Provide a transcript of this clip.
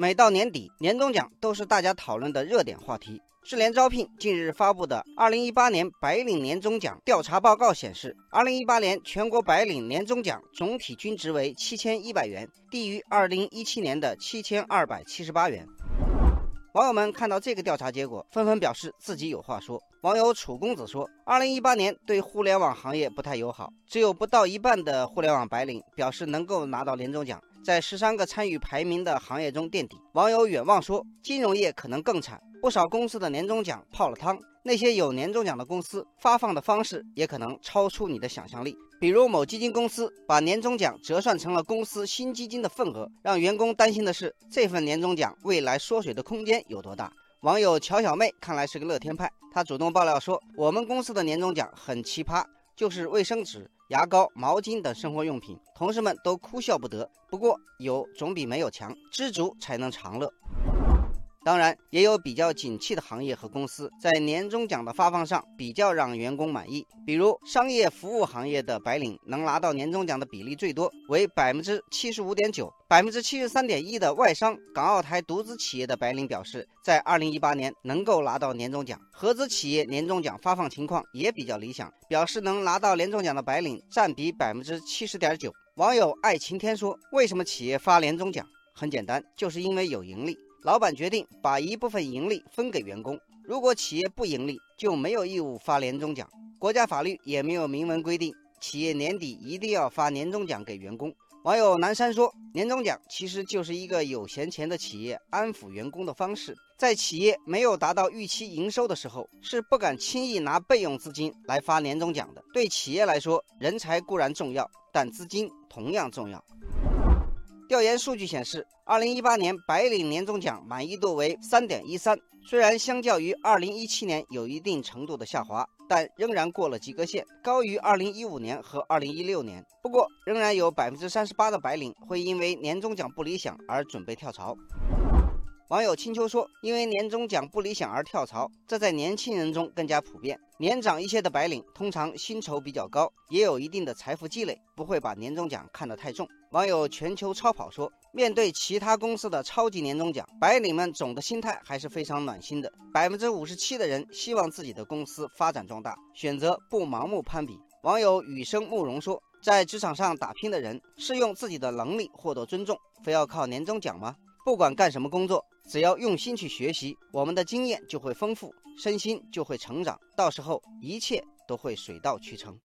每到年底，年终奖都是大家讨论的热点话题。智联招聘近日发布的《二零一八年白领年终奖调查报告》显示，二零一八年全国白领年终奖总体均值为七千一百元，低于二零一七年的七千二百七十八元。网友们看到这个调查结果，纷纷表示自己有话说。网友楚公子说：“二零一八年对互联网行业不太友好，只有不到一半的互联网白领表示能够拿到年终奖，在十三个参与排名的行业中垫底。”网友远望说：“金融业可能更惨，不少公司的年终奖泡了汤。那些有年终奖的公司发放的方式也可能超出你的想象力。”比如某基金公司把年终奖折算成了公司新基金的份额，让员工担心的是这份年终奖未来缩水的空间有多大。网友乔小妹看来是个乐天派，她主动爆料说，我们公司的年终奖很奇葩，就是卫生纸、牙膏、毛巾等生活用品，同事们都哭笑不得。不过有总比没有强，知足才能常乐。当然，也有比较景气的行业和公司在年终奖的发放上比较让员工满意。比如，商业服务行业的白领能拿到年终奖的比例最多，为百分之七十五点九，百分之七十三点一的外商、港澳台独资企业的白领表示，在二零一八年能够拿到年终奖。合资企业年终奖发放情况也比较理想，表示能拿到年终奖的白领占比百分之七十点九。网友爱晴天说：“为什么企业发年终奖？很简单，就是因为有盈利。”老板决定把一部分盈利分给员工。如果企业不盈利，就没有义务发年终奖。国家法律也没有明文规定企业年底一定要发年终奖给员工。网友南山说：“年终奖其实就是一个有闲钱的企业安抚员工的方式。在企业没有达到预期营收的时候，是不敢轻易拿备用资金来发年终奖的。对企业来说，人才固然重要，但资金同样重要。”调研数据显示，二零一八年白领年终奖满意度为三点一三，虽然相较于二零一七年有一定程度的下滑，但仍然过了及格线，高于二零一五年和二零一六年。不过，仍然有百分之三十八的白领会因为年终奖不理想而准备跳槽。网友青秋说：“因为年终奖不理想而跳槽，这在年轻人中更加普遍。年长一些的白领通常薪酬比较高，也有一定的财富积累，不会把年终奖看得太重。”网友全球超跑说：“面对其他公司的超级年终奖，白领们总的心态还是非常暖心的。百分之五十七的人希望自己的公司发展壮大，选择不盲目攀比。”网友雨生慕容说：“在职场上打拼的人是用自己的能力获得尊重，非要靠年终奖吗？不管干什么工作。”只要用心去学习，我们的经验就会丰富，身心就会成长，到时候一切都会水到渠成。